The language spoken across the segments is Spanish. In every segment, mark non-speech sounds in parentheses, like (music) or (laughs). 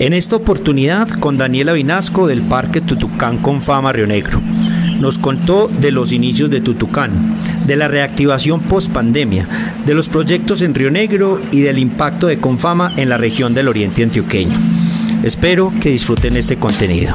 En esta oportunidad con Daniela Vinasco del Parque Tutucán con Fama Río Negro. Nos contó de los inicios de Tutucán, de la reactivación post pandemia, de los proyectos en Río Negro y del impacto de Confama en la región del Oriente Antioqueño. Espero que disfruten este contenido.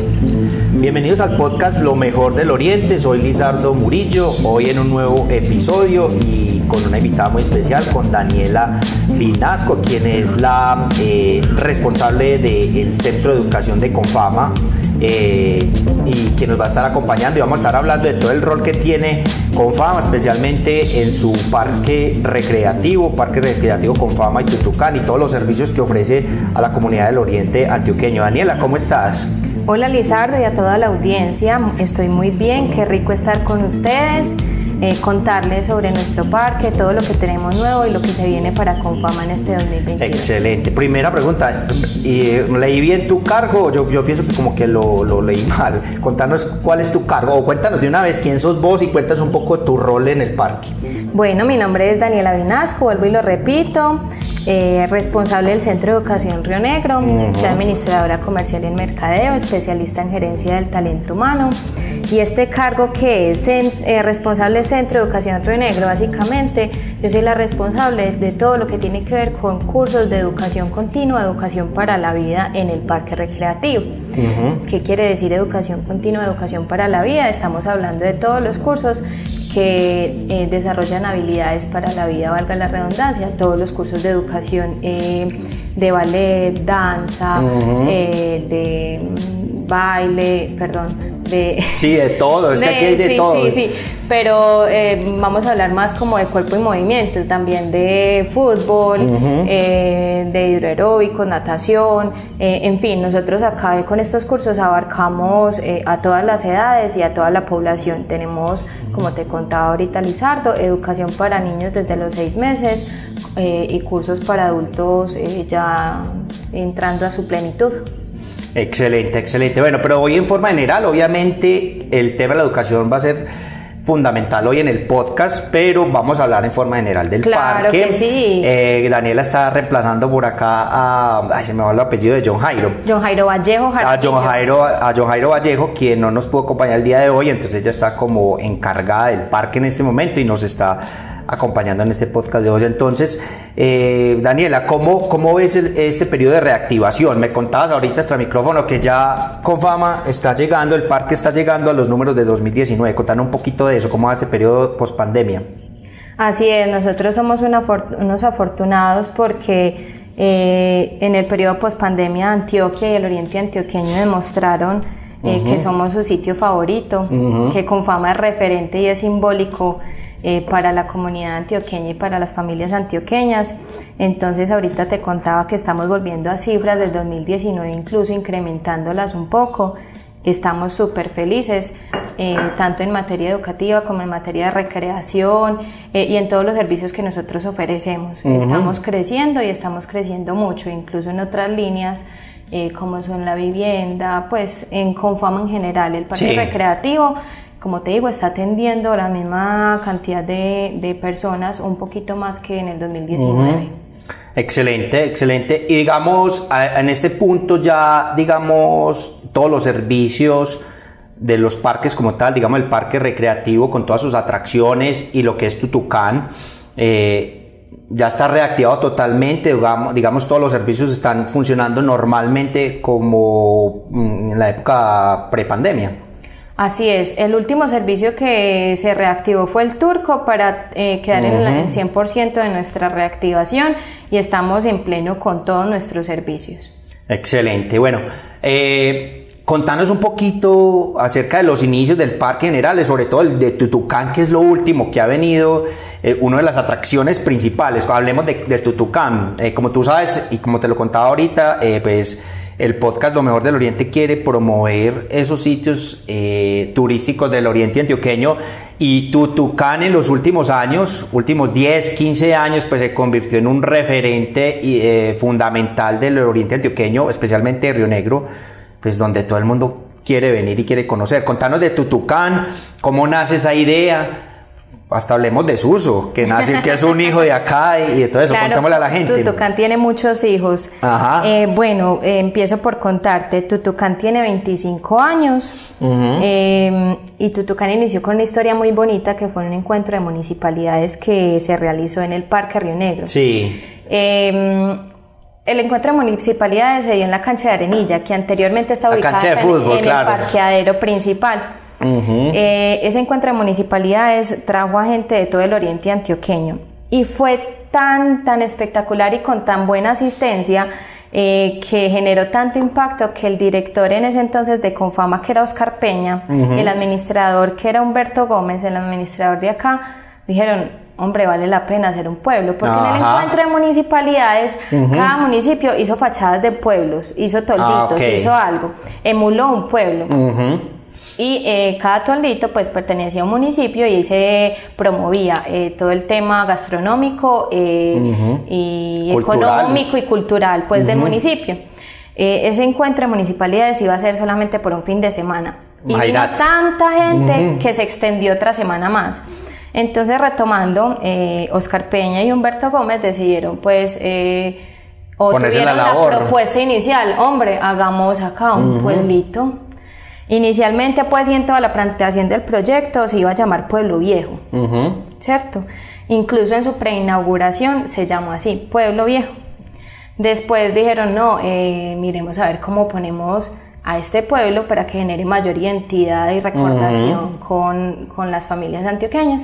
Bienvenidos al podcast Lo mejor del Oriente. Soy Lizardo Murillo, hoy en un nuevo episodio y con una invitada muy especial, con Daniela Vinasco, quien es la eh, responsable del Centro de Educación de Confama. Eh, y quien nos va a estar acompañando y vamos a estar hablando de todo el rol que tiene Confama, especialmente en su parque recreativo, parque recreativo Confama y Tutucán y todos los servicios que ofrece a la comunidad del Oriente antioqueño. Daniela, ¿cómo estás? Hola Lizardo y a toda la audiencia, estoy muy bien, qué rico estar con ustedes. Eh, contarles sobre nuestro parque, todo lo que tenemos nuevo y lo que se viene para Confama en este 2021. Excelente. Primera pregunta, ¿y ¿leí bien tu cargo? Yo, yo pienso que como que lo, lo, leí mal. Contanos cuál es tu cargo o cuéntanos de una vez quién sos vos y cuéntanos un poco tu rol en el parque. Bueno, mi nombre es Daniela Vinasco, vuelvo y lo repito. Eh, responsable del Centro de Educación Río Negro, soy administradora comercial en mercadeo, especialista en gerencia del talento humano. Y este cargo que es eh, responsable del Centro de Educación Río Negro, básicamente yo soy la responsable de todo lo que tiene que ver con cursos de educación continua, educación para la vida en el parque recreativo. ¿Qué quiere decir educación continua, educación para la vida? Estamos hablando de todos los cursos que eh, desarrollan habilidades para la vida, valga la redundancia, todos los cursos de educación eh, de ballet, danza, eh, de baile, perdón, de... Sí, de todo, es que aquí hay de (laughs) sí, todo. Sí, sí, pero vamos a hablar más como de cuerpo y movimiento, también de fútbol, de hidroaeróbico, natación, en fin, nosotros acá con estos cursos abarcamos a todas las edades y a toda la población. Tenemos, como te contaba ahorita Lizardo, educación para niños desde los seis meses y cursos para adultos ya entrando a su plenitud. Excelente, excelente. Bueno, pero hoy en forma general, obviamente el tema de la educación va a ser fundamental hoy en el podcast, pero vamos a hablar en forma general del claro parque. Que sí. Eh, Daniela está reemplazando por acá a, ay, se me va el apellido de John Jairo. John Jairo Vallejo. A John Jairo, a John Jairo Vallejo, quien no nos pudo acompañar el día de hoy, entonces ella está como encargada del parque en este momento y nos está acompañando en este podcast de hoy. Entonces, eh, Daniela, ¿cómo, cómo ves el, este periodo de reactivación? Me contabas ahorita extra micrófono que ya con fama está llegando, el parque está llegando a los números de 2019. Contanos un poquito de eso, cómo va ese periodo post pandemia. Así es, nosotros somos una, unos afortunados porque eh, en el periodo post pandemia Antioquia y el oriente antioqueño demostraron eh, que somos su sitio favorito, que con fama es referente y es simbólico eh, para la comunidad antioqueña y para las familias antioqueñas. Entonces ahorita te contaba que estamos volviendo a cifras del 2019, incluso incrementándolas un poco. Estamos súper felices, eh, tanto en materia educativa como en materia de recreación eh, y en todos los servicios que nosotros ofrecemos. Estamos creciendo y estamos creciendo mucho, incluso en otras líneas. como son la vivienda, pues en Confama en general, el parque Sí. recreativo, como te digo, está atendiendo la misma cantidad de, personas, un poquito más que en el 2019. Excelente, excelente. Y digamos, en este punto ya, digamos, todos los servicios de los parques como tal, digamos el parque recreativo con todas sus atracciones y lo que es Tutucán, eh, ya está reactivado totalmente, digamos, digamos, todos los servicios están funcionando normalmente como mm, en la época prepandemia. Así es, el último servicio que se reactivó fue el turco para eh, quedar en el 100% de nuestra reactivación y estamos en pleno con todos nuestros servicios. Excelente. Bueno, eh, contanos un poquito acerca de los inicios del parque general, sobre todo el de Tutucán, que es lo último que ha venido, eh, una de las atracciones principales. Hablemos de, de Tutucán. Eh, como tú sabes y como te lo contaba ahorita, pues el podcast Lo Mejor del Oriente quiere promover esos sitios eh, turísticos del Oriente Antioqueño y Tutucán en los últimos años, últimos 10, 15 años, pues se convirtió en un referente eh, fundamental del Oriente Antioqueño, especialmente de Río Negro, pues donde todo el mundo quiere venir y quiere conocer. Contanos de Tutucán, cómo nace esa idea hasta hablemos de Suso, que nace, que es un hijo de acá y, todo eso, contémosle a la gente. Tutucán tiene muchos hijos. Ajá. Eh, bueno, eh, empiezo por contarte, Tutucán tiene 25 años em, y Tutucán inició con una historia muy bonita que fue un encuentro de municipalidades que se realizó en el Parque Río Negro. Sí. Em, el encuentro de municipalidades se dio en la cancha de Arenilla, que anteriormente estaba ubicada en, el parqueadero principal. Eh, ese encuentro de municipalidades trajo a gente de todo el oriente antioqueño y fue tan, tan espectacular y con tan buena asistencia eh, que generó tanto impacto que el director en ese entonces de Confama, que era Oscar Peña, el administrador, que era Humberto Gómez, el administrador de acá, dijeron, hombre, vale la pena hacer un pueblo, porque en el encuentro de municipalidades, cada municipio hizo fachadas de pueblos, hizo tolditos, ah, hizo algo, emuló un pueblo. Y eh, cada toldito pues pertenecía a un municipio y se promovía eh, todo el tema gastronómico eh, y económico y cultural pues del municipio. ese encuentro de municipalidades iba a ser solamente por un fin de semana. Y vino tanta gente que se extendió otra semana más. Entonces, retomando, Oscar Peña y Humberto Gómez decidieron, pues, o tuvieron la, propuesta inicial, hombre, hagamos acá un pueblito Inicialmente, pues, y en toda la planteación del proyecto se iba a llamar Pueblo Viejo, ¿cierto? Incluso en su preinauguración se llamó así, Pueblo Viejo. Después dijeron, no, eh, miremos a ver cómo ponemos a este pueblo para que genere mayor identidad y recordación con, con, las familias antioqueñas.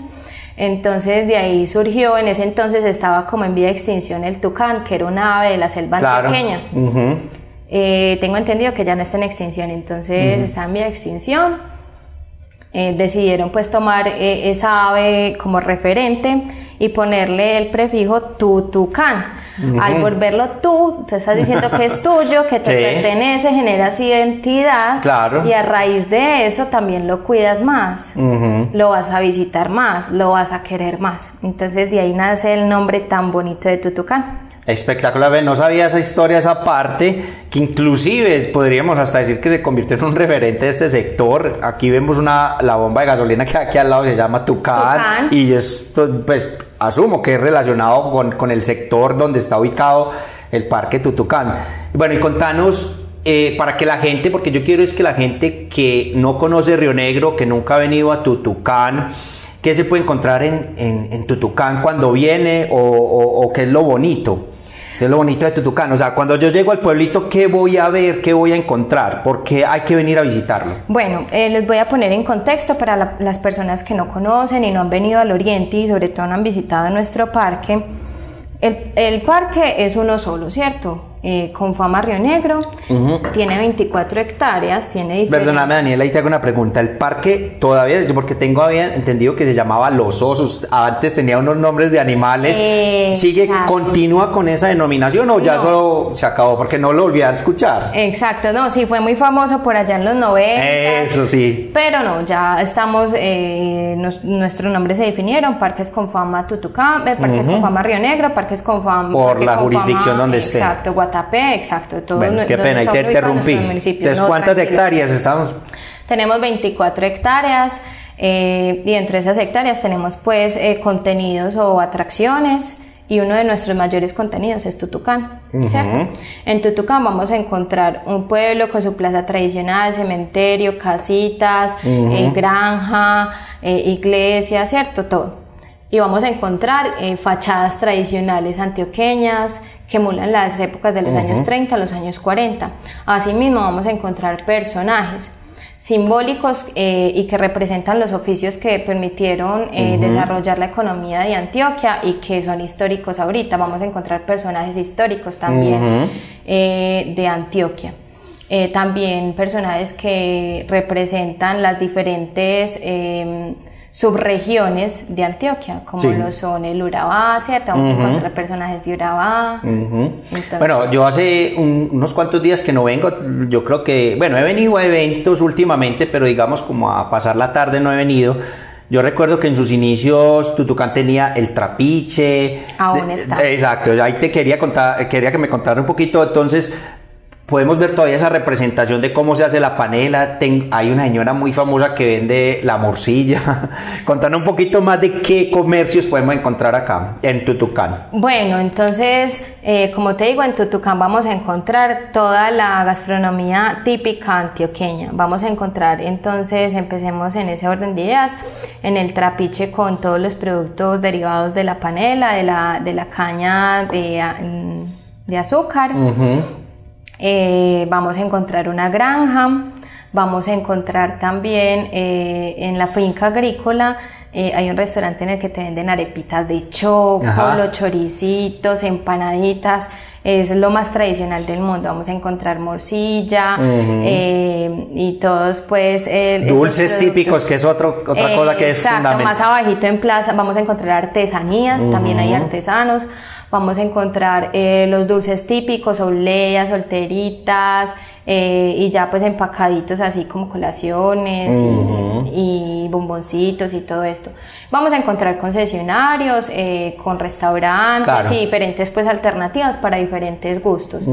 Entonces de ahí surgió, en ese entonces estaba como en vía de extinción el tucán, que era un ave de la selva antioqueña. Eh, tengo entendido que ya no está en extinción, entonces está en vía de extinción. Eh, decidieron pues tomar eh, esa ave como referente y ponerle el prefijo tutucán. Al volverlo tú, tú estás diciendo que es (laughs) tuyo, que te pertenece, generas identidad y a raíz de eso también lo cuidas más, lo vas a visitar más, lo vas a querer más. Entonces de ahí nace el nombre tan bonito de tutucán. Espectacular, no sabía esa historia, esa parte, que inclusive podríamos hasta decir que se convirtió en un referente de este sector. Aquí vemos una, la bomba de gasolina que aquí al lado se llama Tucán, y es, pues asumo que es relacionado con, con, el sector donde está ubicado el parque Tutucán. Bueno, y contanos eh, para que la gente, porque yo quiero es que la gente que no conoce Río Negro, que nunca ha venido a Tutucán, ¿qué se puede encontrar en, en, Tutucán cuando viene o, o qué es lo bonito? Es lo bonito de Tutucán. O sea, cuando yo llego al pueblito, ¿qué voy a ver? ¿Qué voy a encontrar? ¿Por qué hay que venir a visitarlo? Bueno, eh, les voy a poner en contexto para las personas que no conocen y no han venido al Oriente y sobre todo no han visitado nuestro parque. El parque es uno solo, ¿cierto? Eh, con fama Río Negro, tiene 24 hectáreas, tiene diferentes... Perdóname Daniela, ahí te hago una pregunta, el parque todavía, yo porque tengo había entendido que se llamaba Los Osos, antes tenía unos nombres de animales, ¿sigue, continúa con esa denominación o ya solo se acabó porque no lo volví a escuchar? Exacto, no, sí, fue muy famoso por allá en los 90. Eso sí. Pero no, ya estamos, eh, nuestros nombres se definieron, Parques con Fama Tutucán, eh, Parques con Fama Río Negro, Parques con Fama... Por la jurisdicción donde esté. Exacto, exacto. Todo qué pena, y te interrumpí. Entonces, ¿cuántas hectáreas estamos? Tenemos 24 hectáreas eh, y entre esas hectáreas tenemos pues eh, contenidos o atracciones y uno de nuestros mayores contenidos es Tutucán, ¿cierto? En Tutucán vamos a encontrar un pueblo con su plaza tradicional, cementerio, casitas, eh, granja, iglesia, ¿cierto? Todo y vamos a encontrar eh, fachadas tradicionales antioqueñas que emulan las épocas de los años 30 a los años 40. Asimismo vamos a encontrar personajes. simbólicos eh, y que representan los oficios que permitieron eh, desarrollar la economía de Antioquia y que son históricos ahorita. Vamos a encontrar personajes históricos también eh, de Antioquia. también personajes que representan las diferentes em, subregiones de Antioquia, como lo son el Urabá, ¿cierto? Vamos a encontrar personajes de Urabá. bueno, yo hace unos cuantos días que no vengo, yo creo que, bueno, he venido a eventos últimamente, pero digamos como a pasar la tarde no he venido. Yo recuerdo que en sus inicios Tutucán tenía el trapiche. Aún está. Exacto, ahí te quería contar, quería que me contara un poquito entonces podemos ver todavía esa representación de cómo se hace la panela. hay una señora muy famosa que vende la morcilla. (laughs) Contanos un poquito más de qué comercios podemos encontrar acá en Tutucán. Bueno, entonces, eh, como te digo, en Tutucán vamos a encontrar toda la gastronomía típica antioqueña. Vamos a encontrar, entonces, empecemos en ese orden de ideas, en el trapiche con todos los productos derivados de la panela, de la, de la caña de, de azúcar. Eh, vamos a encontrar una granja, vamos a encontrar también eh, en la finca agrícola eh, hay un restaurante en el que te venden arepitas de choco, los choricitos, empanaditas. Es lo más tradicional del mundo. Vamos a encontrar morcilla y todos, pues. Dulces típicos, que es otro, otra cosa que es fundamental. Más abajito en plaza vamos a encontrar artesanías. También hay artesanos. Vamos a encontrar eh, los dulces típicos, obleas, solteritas, eh, y ya pues empacaditos así como colaciones y, bomboncitos y todo esto. Vamos a encontrar concesionarios eh, con restaurantes y diferentes pues alternativas para diferentes gustos.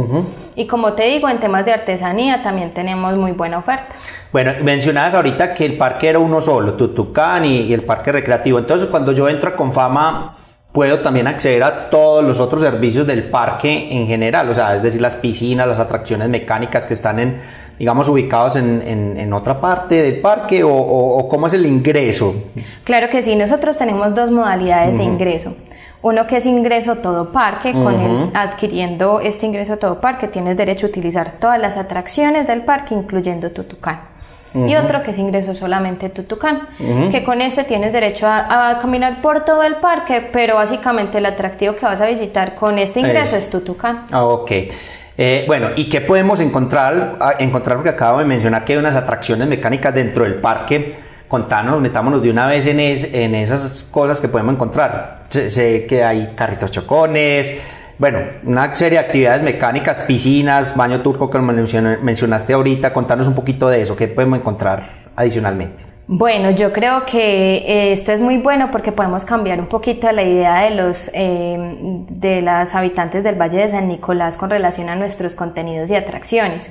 Y como te digo, en temas de artesanía también tenemos muy buena oferta. Bueno, mencionabas ahorita que el parque era uno solo, Tutucán y, y el parque recreativo. Entonces cuando yo entro a Confama puedo también acceder a todos los otros servicios del parque en general, o sea, es decir, las piscinas, las atracciones mecánicas que están en, digamos, ubicados en, en, otra parte del parque o, cómo es el ingreso. Claro que sí, nosotros tenemos dos modalidades de ingreso. Uno que es ingreso todo parque, con el, adquiriendo este ingreso todo parque tienes derecho a utilizar todas las atracciones del parque, incluyendo Tutucán y otro que es ingreso solamente Tutucán, que con este tienes derecho a, caminar por todo el parque, pero básicamente el atractivo que vas a visitar con este ingreso es, Tutucán. Ah, ok. Eh, bueno, ¿y qué podemos encontrar? Ah, encontrar porque acabo de mencionar que hay unas atracciones mecánicas dentro del parque. Contanos, metámonos de una vez en, en esas cosas que podemos encontrar. sé que hay carritos chocones, bueno, una serie de actividades mecánicas, piscinas, baño turco que mencionaste ahorita, contanos un poquito de eso, ¿qué podemos encontrar adicionalmente? Bueno, yo creo que eh, esto es muy bueno porque podemos cambiar un poquito la idea de los eh, de las habitantes del Valle de San Nicolás con relación a nuestros contenidos y atracciones,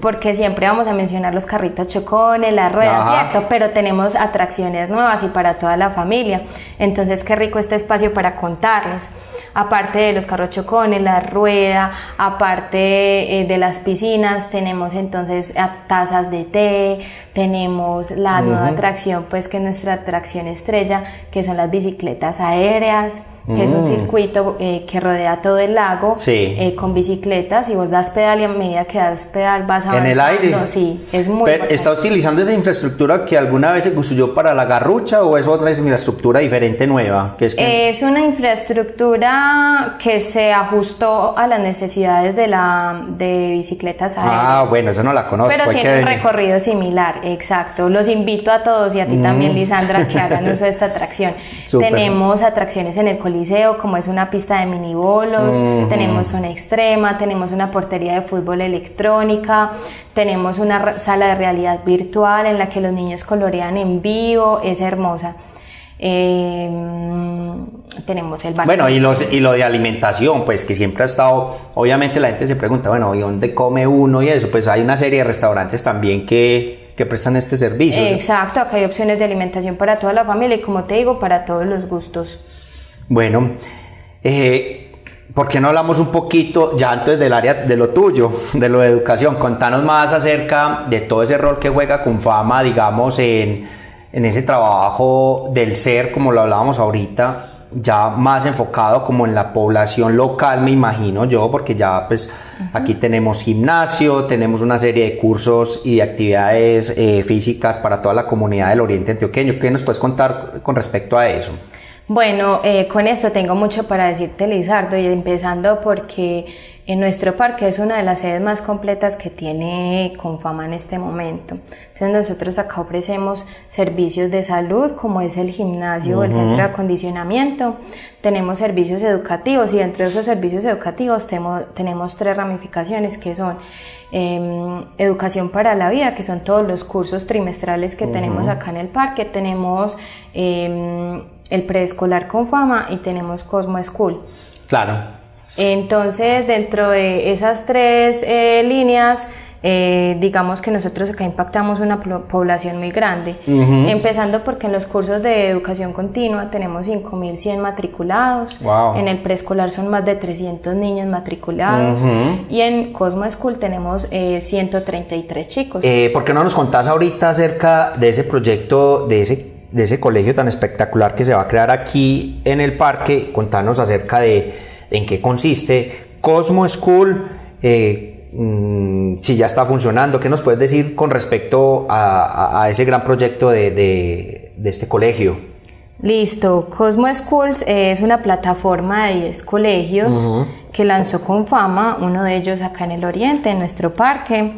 porque siempre vamos a mencionar los carritos chocones, las ruedas, cierto, pero tenemos atracciones nuevas y para toda la familia. Entonces, qué rico este espacio para contarles aparte de los carros chocones, la rueda, aparte eh, de las piscinas, tenemos entonces tazas de té, tenemos la nueva atracción, pues que es nuestra atracción estrella, que son las bicicletas aéreas que es un mm. circuito eh, que rodea todo el lago eh, con bicicletas y vos das pedal y a medida que das pedal vas avanzando. En el aire. Sí, es muy ¿Está utilizando esa infraestructura que alguna vez se construyó para la garrucha o es otra infraestructura diferente nueva? Que es, es una infraestructura que se ajustó a las necesidades de la de bicicletas ah, aéreas. Ah, bueno, eso no la conozco. Pero tiene un recorrido similar, exacto. Los invito a todos y a ti también, mm. Lisandra, que hagan uso de esta atracción. (laughs) Tenemos atracciones en el coliseo como es una pista de minibolos, tenemos zona extrema, tenemos una portería de fútbol electrónica, tenemos una sala de realidad virtual en la que los niños colorean en vivo, es hermosa. Em, tenemos el Bueno, y, los, y lo de alimentación, pues que siempre ha estado, obviamente la gente se pregunta, bueno, ¿y dónde come uno y eso? Pues hay una serie de restaurantes también que, que prestan este servicio. Exacto, acá hay opciones de alimentación para toda la familia y como te digo, para todos los gustos. Bueno, eh, ¿por qué no hablamos un poquito ya antes del área de lo tuyo, de lo de educación? Contanos más acerca de todo ese rol que juega con fama, digamos, en, ese trabajo del ser, como lo hablábamos ahorita, ya más enfocado como en la población local, me imagino yo, porque ya pues aquí tenemos gimnasio, tenemos una serie de cursos y de actividades eh, físicas para toda la comunidad del Oriente Antioqueño. ¿Qué nos puedes contar con respecto a eso? Bueno, eh, con esto tengo mucho para decirte, Lizardo, y empezando porque en nuestro parque es una de las sedes más completas que tiene Confama en este momento. Entonces nosotros acá ofrecemos servicios de salud como es el gimnasio o el centro de acondicionamiento. Tenemos servicios educativos y dentro de esos servicios educativos tenemos, tres ramificaciones que son em, educación para la vida, que son todos los cursos trimestrales que tenemos acá en el parque. Tenemos em, el preescolar con fama y tenemos Cosmo School. Claro. Entonces, dentro de esas tres eh, líneas, eh, digamos que nosotros acá impactamos una población muy grande, empezando porque en los cursos de educación continua tenemos 5.100 matriculados, en el preescolar son más de 300 niños matriculados y en Cosmo School tenemos 133 eh, chicos. ¿Por qué no nos contás ahorita acerca de ese proyecto, de ese, de ese colegio tan espectacular que se va a crear aquí en el parque? Contanos acerca de en qué consiste. Cosmo School, eh, mm, si ya está funcionando, ¿qué nos puedes decir con respecto a, ese gran proyecto de, este colegio? Listo, Cosmo Schools es una plataforma de 10 colegios que lanzó con fama, uno de ellos acá en el Oriente, en nuestro parque.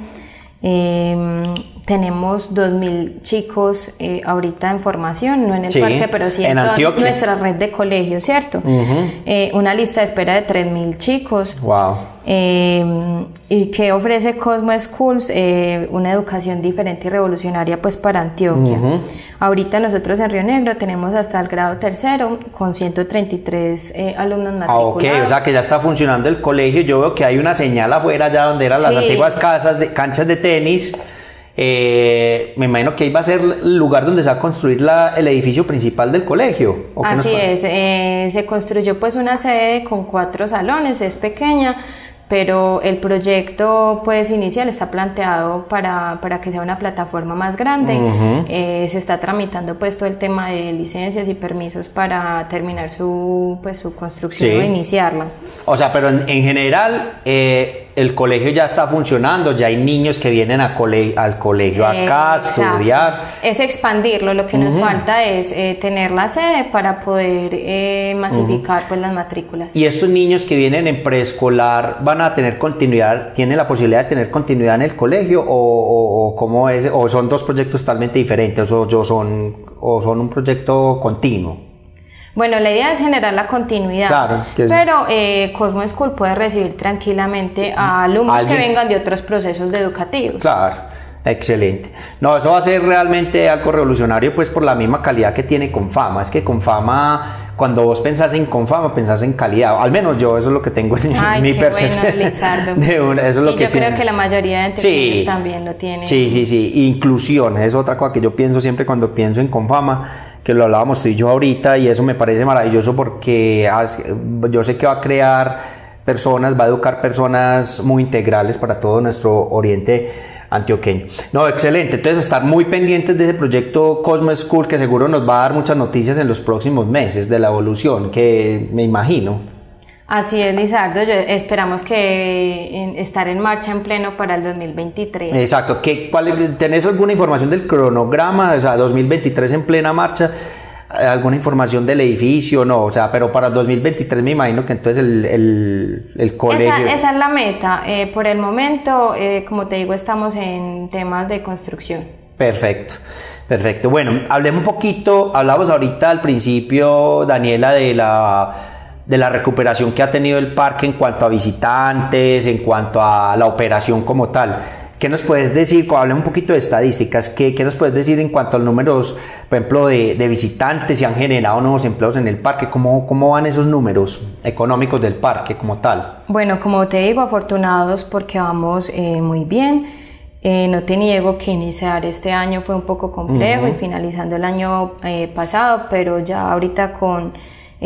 Em, tenemos 2.000 chicos eh, ahorita en formación, no en el parque, pero sí en, nuestra red de colegios, ¿cierto? Eh, una lista de espera de 3.000 chicos. Wow. Eh, y que ofrece Cosmo Schools una educación diferente y revolucionaria pues para Antioquia. Ahorita nosotros en Río Negro tenemos hasta el grado tercero con 133 alumnos matriculados. Ah, ok, o sea que ya está funcionando el colegio. Yo veo que hay una señal afuera ya donde eran las antiguas casas, de, canchas de tenis. Eh, me imagino que ahí va a ser el lugar donde se va a construir la, el edificio principal del colegio. Así es, eh, se construyó pues una sede con cuatro salones, es pequeña, pero el proyecto pues inicial está planteado para, para que sea una plataforma más grande. Eh, se está tramitando pues todo el tema de licencias y permisos para terminar su, pues, su construcción o iniciarla. O sea, pero en, general eh, el colegio ya está funcionando, ya hay niños que vienen a al colegio acá a estudiar. Es expandirlo, lo que nos falta es eh, tener la sede para poder eh, masificar pues las matrículas. Y estos niños que vienen en preescolar van a tener continuidad, tienen la posibilidad de tener continuidad en el colegio o, cómo es, o son dos proyectos totalmente diferentes o, son, o son un proyecto continuo. Bueno, la idea es generar la continuidad, pero eh, Cosmo School puede recibir tranquilamente a alumnos que vengan de otros procesos educativos. Claro, excelente. No, eso va a ser realmente algo revolucionario, pues por la misma calidad que tiene Confama. Es que Confama, cuando vos pensás en Confama, pensás en calidad. Al menos yo, eso es lo que tengo en mi percepción. (laughs) Bueno, eso es lo y yo creo que la mayoría de sí, también lo tienen. Sí, sí, sí. Inclusión es otra cosa que yo pienso siempre cuando pienso en Confama que lo hablábamos tú y yo ahorita, y eso me parece maravilloso porque yo sé que va a crear personas, va a educar personas muy integrales para todo nuestro oriente antioqueño. No, excelente. Entonces, estar muy pendientes de ese proyecto Cosmo School que seguro nos va a dar muchas noticias en los próximos meses de la evolución, que me imagino. Así es, Lizardo. esperamos que estar en marcha en pleno para el 2023. Exacto. ¿Qué, cuál, ¿Tenés alguna información del cronograma? O sea, 2023 en plena marcha. ¿Alguna información del edificio? No, o sea, pero para 2023 me imagino que entonces el, el, colegio... Esa, es la meta. Eh, por el momento, eh, como te digo, estamos en temas de construcción. Perfecto. Perfecto. Bueno, hablemos un poquito, hablamos ahorita al principio, Daniela, de la de la recuperación que ha tenido el parque en cuanto a visitantes, en cuanto a la operación como tal. ¿Qué nos puedes decir? Habla un poquito de estadísticas. ¿Qué, ¿Qué, nos puedes decir en cuanto a los números, por ejemplo, de, de visitantes? ¿Se han generado nuevos empleos en el parque? ¿Cómo, ¿Cómo van esos números económicos del parque como tal? Bueno, como te digo, afortunados porque vamos eh, muy bien. Eh, no te niego que iniciar este año fue un poco complejo y finalizando el año eh, pasado, pero ya ahorita con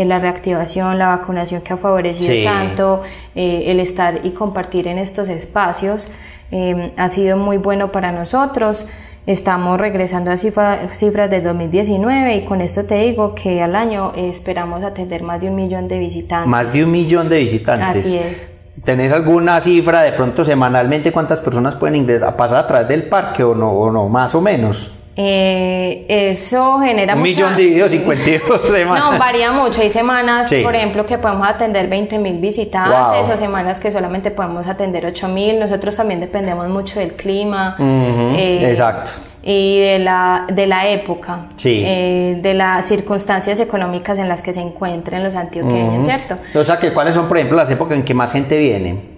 la reactivación, la vacunación que ha favorecido tanto, eh, el estar y compartir en estos espacios eh, ha sido muy bueno para nosotros. Estamos regresando a cifras de 2019 y con esto te digo que al año esperamos atender más de un millón de visitantes. Más de un millón de visitantes. Así es. ¿Tenés alguna cifra de pronto semanalmente cuántas personas pueden ingresar, pasar a través del parque o no, o no más o menos? Eh, eso genera Un millón dividido 52 (laughs) semanas. No, varía mucho. Hay semanas, por ejemplo, que podemos atender 20 mil visitantes o semanas que solamente podemos atender 8 mil. Nosotros también dependemos mucho del clima. Eh, exacto y de la, de la época, sí. eh, de las circunstancias económicas en las que se encuentran los antioqueños, ¿cierto? O sea, que ¿cuáles son, por ejemplo, las épocas en que más gente viene?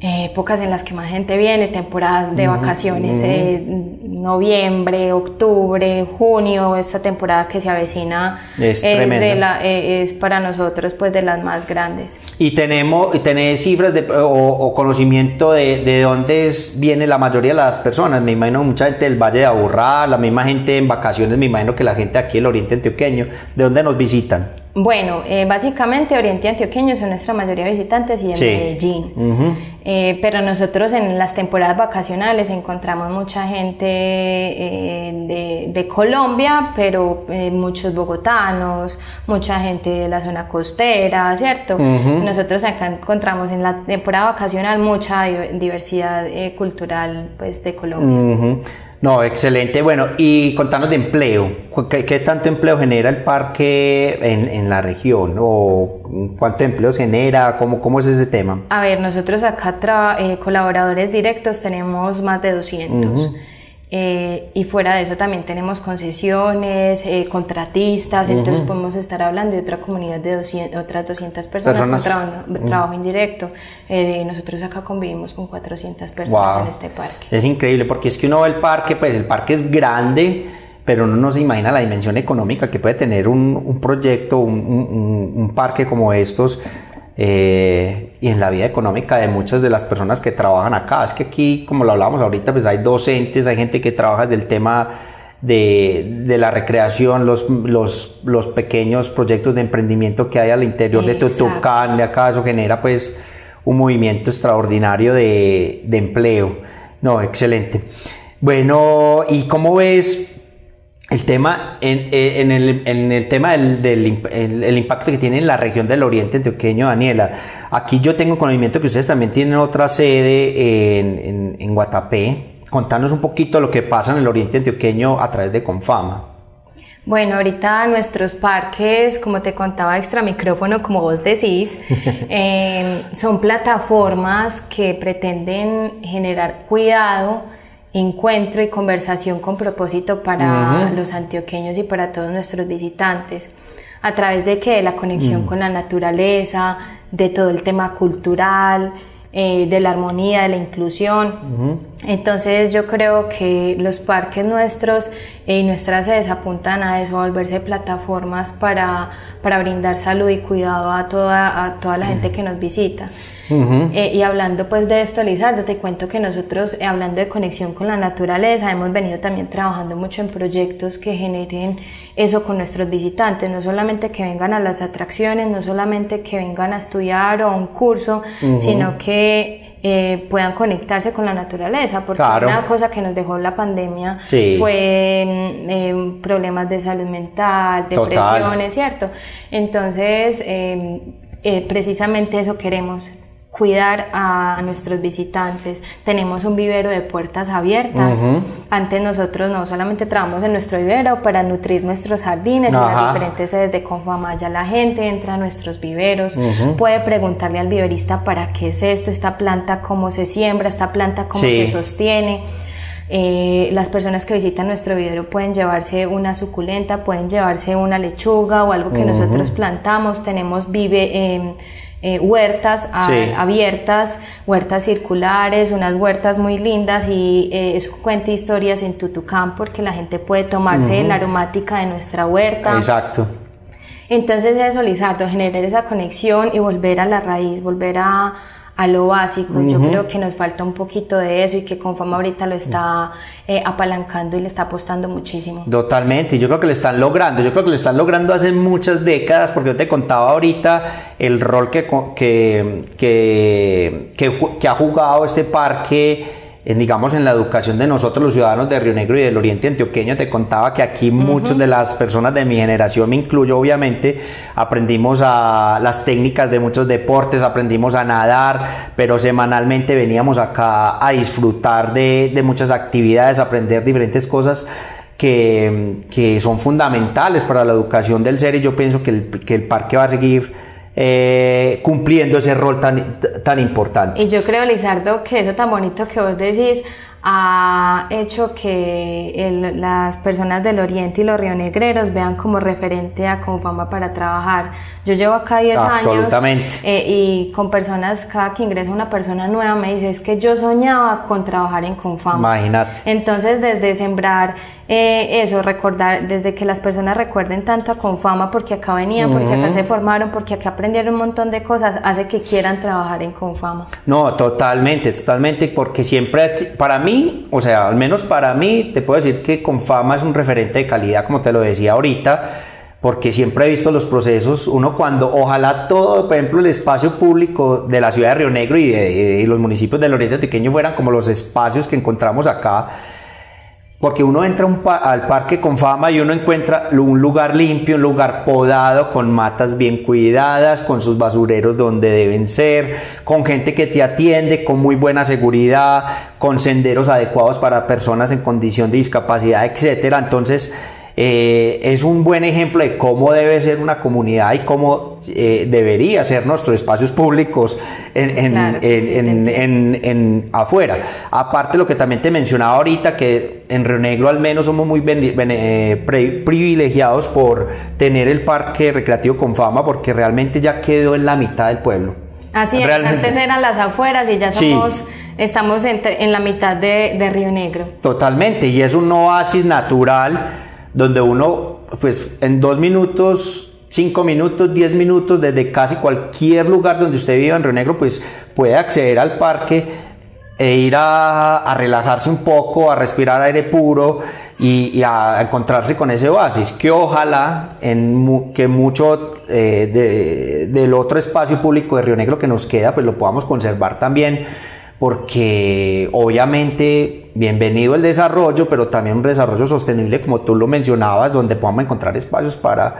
Épocas en las que más gente viene, temporadas de vacaciones, eh, noviembre, octubre, junio, esta temporada que se avecina es, eh, es para nosotros pues de las más grandes. Y tenemos, tenés cifras de, o, conocimiento de, de, dónde viene la mayoría de las personas, me imagino mucha gente del Valle de Aburrá, la misma gente en vacaciones, me imagino que la gente aquí del Oriente Antioqueño, ¿de dónde nos visitan? Bueno, eh, básicamente Oriente Antioqueño son nuestra mayoría de visitantes y de Medellín. Eh, pero nosotros en las temporadas vacacionales encontramos mucha gente eh, de, Colombia, pero muchos bogotanos, mucha gente de la zona costera, ¿cierto? Nosotros acá encontramos en la temporada vacacional mucha diversidad cultural pues, de Colombia. No, excelente. Bueno, y contanos de empleo. ¿Qué, tanto empleo genera el parque en, la región? ¿O cuánto empleo genera? ¿Cómo, ¿Cómo es ese tema? A ver, nosotros acá, eh, colaboradores directos, tenemos más de 200. Eh, y fuera de eso también tenemos concesiones, eh, contratistas, entonces podemos estar hablando de otra comunidad de 200, otras 200 personas, con trabajo, indirecto. Eh, nosotros acá convivimos con 400 personas en este parque. Es increíble porque es que uno ve el parque, pues el parque es grande, pero uno no se imagina la dimensión económica que puede tener un, un proyecto, un, un, un parque como estos eh, y en la vida económica de muchas de las personas que trabajan acá. Es que aquí, como lo hablábamos ahorita, pues hay docentes, hay gente que trabaja del tema de, de la recreación, los, los, los, pequeños proyectos de emprendimiento que hay al interior de Tutucán, de acá, eso genera pues un movimiento extraordinario de, de empleo. No, excelente. Bueno, ¿y cómo ves el tema, en, eh, en, el, en el, tema del, del el, impacto que tiene en la región del Oriente Antioqueño, Daniela, aquí yo tengo conocimiento que ustedes también tienen otra sede en, en, Guatapé. Contanos un poquito lo que pasa en el Oriente Antioqueño a través de Confama. Bueno, ahorita nuestros parques, como te contaba extra micrófono, como vos decís, (laughs) eh, son plataformas que pretenden generar cuidado encuentro y conversación con propósito para los antioqueños y para todos nuestros visitantes, a través de que la conexión mm. con la naturaleza, de todo el tema cultural, eh, de la armonía, de la inclusión. Entonces yo creo que los parques nuestros y nuestras sedes apuntan a eso, a volverse plataformas para, para brindar salud y cuidado a toda, a toda la gente que nos visita. Eh, y hablando pues de esto, Lizardo, te cuento que nosotros, eh, hablando de conexión con la naturaleza, hemos venido también trabajando mucho en proyectos que generen eso con nuestros visitantes, no solamente que vengan a las atracciones, no solamente que vengan a estudiar o a un curso, sino que eh, puedan conectarse con la naturaleza, porque una cosa que nos dejó la pandemia fue mm, problemas de salud mental, depresiones, ¿cierto? Entonces, precisamente eso queremos, cuidar a nuestros visitantes. Tenemos un vivero de puertas abiertas. Antes nosotros no solamente trabajamos en nuestro vivero para nutrir nuestros jardines en las diferentes sedes de Confamaya. La gente entra a nuestros viveros, puede preguntarle al viverista para qué es esto, esta planta, cómo se siembra, esta planta, cómo se sostiene. Eh, las personas que visitan nuestro vivero pueden llevarse una suculenta, pueden llevarse una lechuga o algo que nosotros plantamos. Tenemos vive... Em, eh, huertas abiertas, huertas circulares, unas huertas muy lindas y eh, eso cuenta historias en Tutucán porque la gente puede tomarse la aromática de nuestra huerta. Exacto. Entonces eso, Lizardo, generar esa conexión y volver a la raíz, volver a, a lo básico. Yo creo que nos falta un poquito de eso y que Confama ahorita lo está eh, apalancando y le está apostando muchísimo. Totalmente, yo creo que lo están logrando. Yo creo que lo están logrando hace muchas décadas, porque yo te contaba ahorita el rol que, que, que, que, ha jugado este parque. En, digamos, en la educación de nosotros los ciudadanos de Río Negro y del Oriente Antioqueño. Te contaba que aquí muchas de las personas de mi generación, me incluyo obviamente, aprendimos a las técnicas de muchos deportes, aprendimos a nadar, pero semanalmente veníamos acá a disfrutar de, de muchas actividades, aprender diferentes cosas. Que, que, son fundamentales para la educación del ser y yo pienso que el, que el parque va a seguir eh, cumpliendo ese rol tan, tan importante. Y yo creo, Lizardo, que eso tan bonito que vos decís ha hecho que el, las personas del Oriente y los rionegreros vean como referente a Confama para trabajar. Yo llevo acá 10 años eh, y con personas, cada que ingresa una persona nueva me dice, es que yo soñaba con trabajar en Confama. Imagínate. Entonces, desde sembrar eh, eso, recordar, desde que las personas recuerden tanto a Confama, porque acá venían, porque acá se formaron, porque acá aprendieron un montón de cosas, hace que quieran trabajar en Confama. No, totalmente, totalmente, porque siempre, para mí, o sea, al menos para mí, te puedo decir que Confama es un referente de calidad, como te lo decía ahorita, porque siempre he visto los procesos, uno cuando, ojalá todo, por ejemplo, el espacio público de la ciudad de Río Negro y, de, y los municipios del Oriente Antioqueño fueran como los espacios que encontramos acá, porque uno entra un al parque con fama y uno encuentra un lugar limpio, un lugar podado, con matas bien cuidadas, con sus basureros donde deben ser, con gente que te atiende, con muy buena seguridad, con senderos adecuados para personas en condición de discapacidad, etcétera. Entonces, eh, es un buen ejemplo de cómo debe ser una comunidad y cómo eh, debería ser nuestros espacios públicos en, en, Claro, en- en- en- afuera. Aparte lo que también te mencionaba ahorita, que en Río Negro al menos somos muy bene- eh, pre- privilegiados por tener el parque recreativo con fama, porque realmente ya quedó en la mitad del pueblo. Así es, Realmente. antes eran las afueras y ya Sí. somos, estamos entre- en la mitad de, de Río Negro. Totalmente, y es un oasis natural donde uno, pues en dos minutos, cinco minutos, diez minutos, desde casi cualquier lugar donde usted viva en Río Negro, pues puede acceder al parque e ir a, relajarse un poco, a respirar aire puro y, a encontrarse con ese oasis, que ojalá en que mucho eh, de- del otro espacio público de Río Negro que nos queda, pues lo podamos conservar también porque obviamente bienvenido el desarrollo, pero también un desarrollo sostenible, como tú lo mencionabas, donde podamos encontrar espacios para,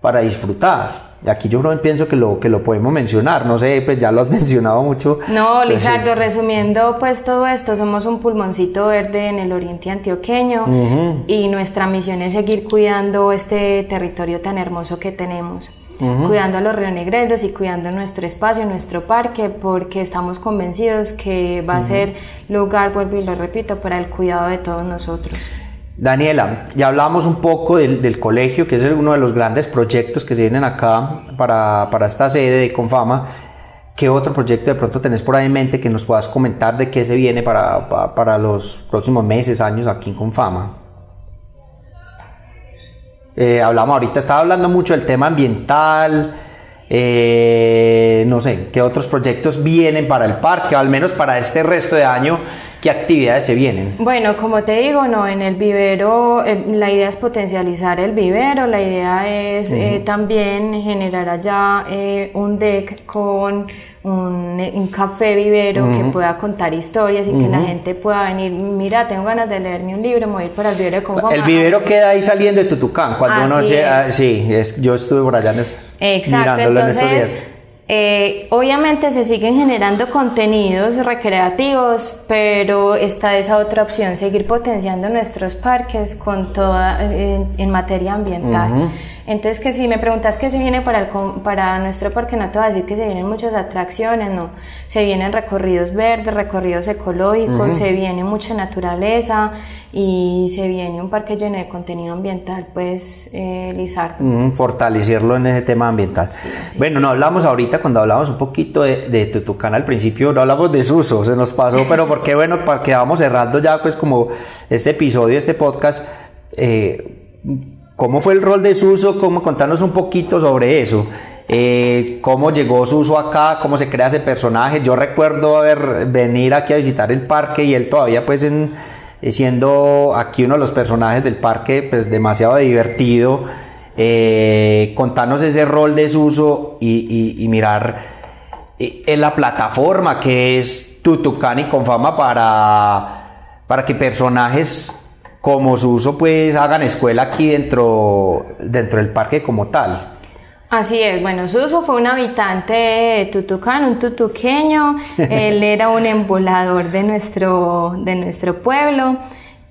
para disfrutar. Y aquí yo creo, pienso que lo, que lo podemos mencionar, no sé, pues ya lo has (laughs) mencionado mucho. No, Pues sí. Lizardo, resumiendo pues todo esto, somos un pulmoncito verde en el oriente antioqueño y nuestra misión es seguir cuidando este territorio tan hermoso que tenemos. Cuidando a los rionegreros y cuidando nuestro espacio, nuestro parque, porque estamos convencidos que va a ser lugar, vuelvo y lo repito, para el cuidado de todos nosotros. Daniela, ya hablamos un poco del, del colegio, que es uno de los grandes proyectos que se vienen acá para, para esta sede de Confama. ¿Qué otro proyecto de pronto tenés por ahí en mente que nos puedas comentar de qué se viene para, para, para los próximos meses, años aquí en Confama? Eh, hablamos ahorita, estaba hablando mucho del tema ambiental, eh, no sé, qué otros proyectos vienen para el parque, al menos para este resto de año, qué actividades se vienen. Bueno, como te digo, no, en el vivero, eh, la idea es potencializar el vivero, la idea es eh, también generar allá un deck con un, un café vivero que pueda contar historias y que la gente pueda venir, mira, tengo ganas de leerme un libro, me voy a ir para el vivero de Confama". El vivero queda ahí saliendo de Tutucán. Cuando uno llega- sí, es, yo estuve por allá en es- Exacto, mirándolo en estos entonces, días. eh, obviamente se siguen generando contenidos recreativos, pero está esa otra opción, seguir potenciando nuestros parques con toda, en, en materia ambiental. Entonces, que si me preguntas qué se viene para, el, para nuestro parque, no te voy a decir que se vienen muchas atracciones, no. Se vienen recorridos verdes, recorridos ecológicos, se viene mucha naturaleza y se viene un parque lleno de contenido ambiental, pues, eh, Lizardo. Fortalecerlo en ese tema ambiental. Bueno, no hablamos ahorita cuando hablamos un poquito de, de Tutucán al principio, no hablamos de Suso, se nos pasó, pero (laughs) porque bueno, para que vamos cerrando ya pues como este episodio, este podcast, eh, ¿cómo fue el rol de Suso? ¿Cómo contarnos un poquito sobre eso? Eh, ¿Cómo llegó Suso acá? ¿Cómo se crea ese personaje? Yo recuerdo haber venir aquí a visitar el parque y él todavía pues eh, siendo aquí uno de los personajes del parque pues demasiado divertido. Eh, contarnos ese rol de Suso y, y- mirar eh, en la plataforma que es Tutucán y Confama para, para que personajes como su uso pues hagan escuela aquí dentro, dentro del parque como tal. Así es, bueno, Suso fue un habitante de Tutucán, un tutuqueño, (laughs) él era un embolador de nuestro, de nuestro pueblo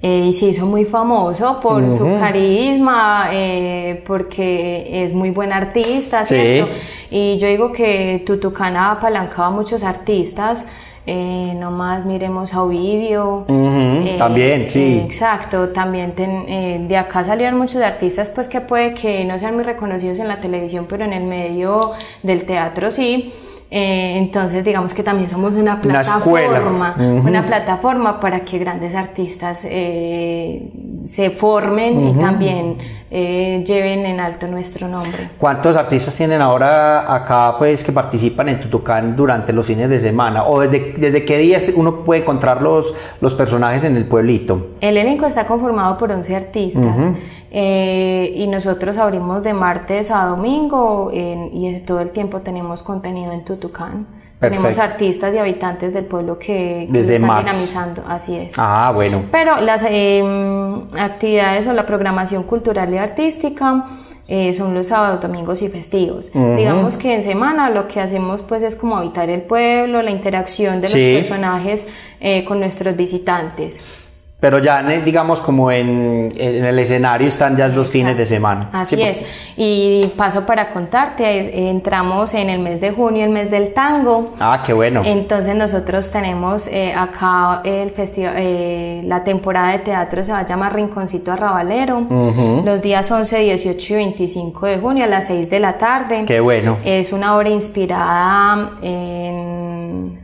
eh, y se hizo muy famoso por su carisma, eh, porque es muy buen artista, ¿cierto? Y yo digo que Tutucán ha apalancado a muchos artistas. Eh, no más miremos a Ovidio. Eh, también, sí. exacto, también eh, de acá salieron muchos artistas pues que puede que no sean muy reconocidos en la televisión, pero en el medio del teatro sí. entonces, digamos que también somos una plataforma, una, plataforma para que grandes artistas se formen y también eh, lleven en alto nuestro nombre. ¿Cuántos artistas tienen ahora acá pues que participan en Tutucán durante los fines de semana? ¿O desde, desde qué días uno puede encontrar los, los personajes en el pueblito? El elenco está conformado por 11 artistas. Eh, y nosotros abrimos de martes a domingo y todo el tiempo tenemos contenido en Tutucán. Tenemos artistas y habitantes del pueblo que, están dinamizando, así es. Ah, bueno. Pero las em, actividades o la programación cultural y artística eh, son los sábados, domingos y festivos. Digamos que en semana lo que hacemos pues es como habitar el pueblo, la interacción de los personajes eh, con nuestros visitantes. Pero ya, digamos, como en, el escenario están ya los fines de semana. Así es. Y paso para contarte, entramos en el mes de junio, el mes del tango. Ah, qué bueno. Entonces nosotros tenemos eh, acá el festival, eh, la temporada de teatro se va a llamar Rinconcito Arrabalero. Los días 11, 18 y 25 de junio a las 6 de la tarde. Qué bueno. Es una obra inspirada en,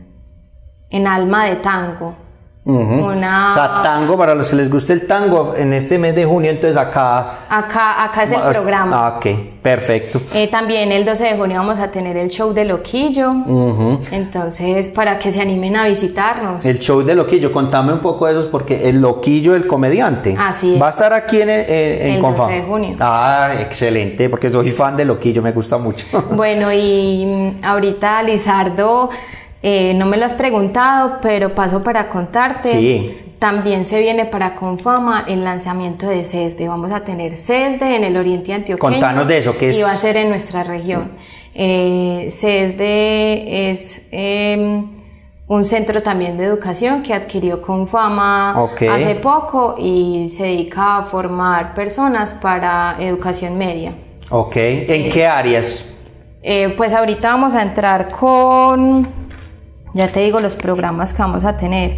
en alma de tango. Una... O sea, tango, para los que les guste el tango, en este mes de junio, entonces acá... Acá, acá es el programa. Ah, ok, perfecto. Eh, también el 12 de junio vamos a tener el show de Loquillo. Entonces, para que se animen a visitarnos. El show de Loquillo, contame un poco de eso, porque el Loquillo, el comediante, Así va a estar aquí en, en, el 12 de junio. Ah, excelente, porque soy fan de Loquillo, me gusta mucho. (laughs) Bueno, y mm, ahorita Lizardo... Eh, no me lo has preguntado, pero paso para contarte. Sí. También se viene para Confama el lanzamiento de CESDE. Vamos a tener CESDE en el Oriente Antioqueño. Contanos de eso, ¿qué es? Y va a ser en nuestra región. Eh, CESDE es em, un centro también de educación que adquirió Confama hace poco y se dedica a formar personas para educación media. Ok, ¿en qué áreas? Eh, pues ahorita vamos a entrar con ya te digo los programas que vamos a tener.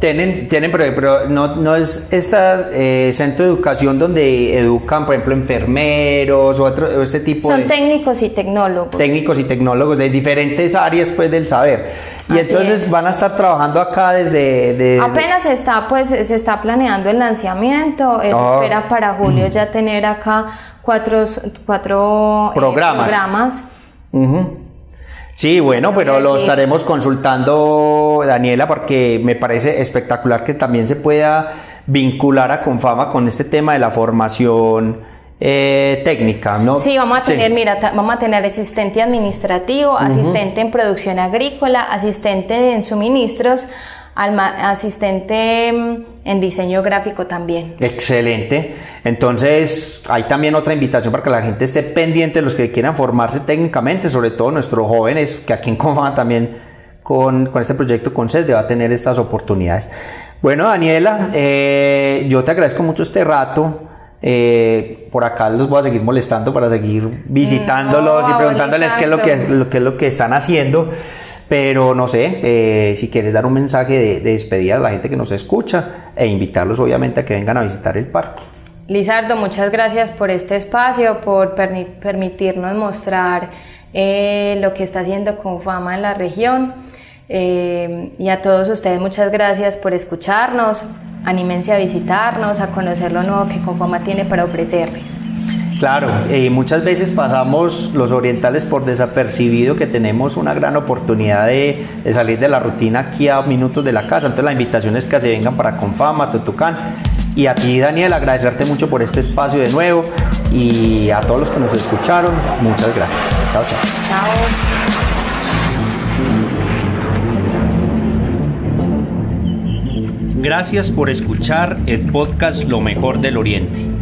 Tienen, tienen pero, no, no, es este centro de educación donde educan, por ejemplo, enfermeros o, otro, este tipo Son técnicos y tecnólogos. Técnicos y tecnólogos de diferentes áreas pues, del saber. Y entonces van a estar trabajando acá desde... Apenas está, pues, se está planeando el lanzamiento. Se ah. espera para julio ya tener acá cuatro, cuatro eh, programas. programas. Sí, bueno, pero lo estaremos consultando, Daniela, porque me parece espectacular que también se pueda vincular a Confama con este tema de la formación eh, técnica, ¿no? Sí, vamos a tener, mira, vamos a tener asistente administrativo, asistente en producción agrícola, asistente en suministros, asistente mm, en diseño gráfico también. Excelente. Entonces, hay también otra invitación para que la gente esté pendiente los que quieran formarse técnicamente, sobre todo nuestros jóvenes, que aquí en Confama también con, este proyecto con CESDE va a tener estas oportunidades. Bueno, Daniela, eh, yo te agradezco mucho este rato. Eh, por acá los voy a seguir molestando para seguir visitándolos y preguntándoles qué es lo que, qué es lo que están haciendo. Pero no sé, eh, si quieres dar un mensaje de, despedida a la gente que nos escucha e invitarlos obviamente a que vengan a visitar el parque. Lizardo, muchas gracias por este espacio, por permitirnos mostrar eh, lo que está haciendo Confama en la región. Eh, y a todos ustedes muchas gracias por escucharnos. Anímense a visitarnos, a conocer lo nuevo que Confama tiene para ofrecerles. Claro, y muchas veces pasamos los orientales por desapercibido que tenemos una gran oportunidad de, salir de la rutina aquí a minutos de la casa. Entonces la invitación es que se vengan para Confama, Tutucán. Y a ti, Daniel, agradecerte mucho por este espacio de nuevo y a todos los que nos escucharon, muchas gracias. Chao, chao. Chao. Gracias por escuchar el podcast Lo mejor del Oriente.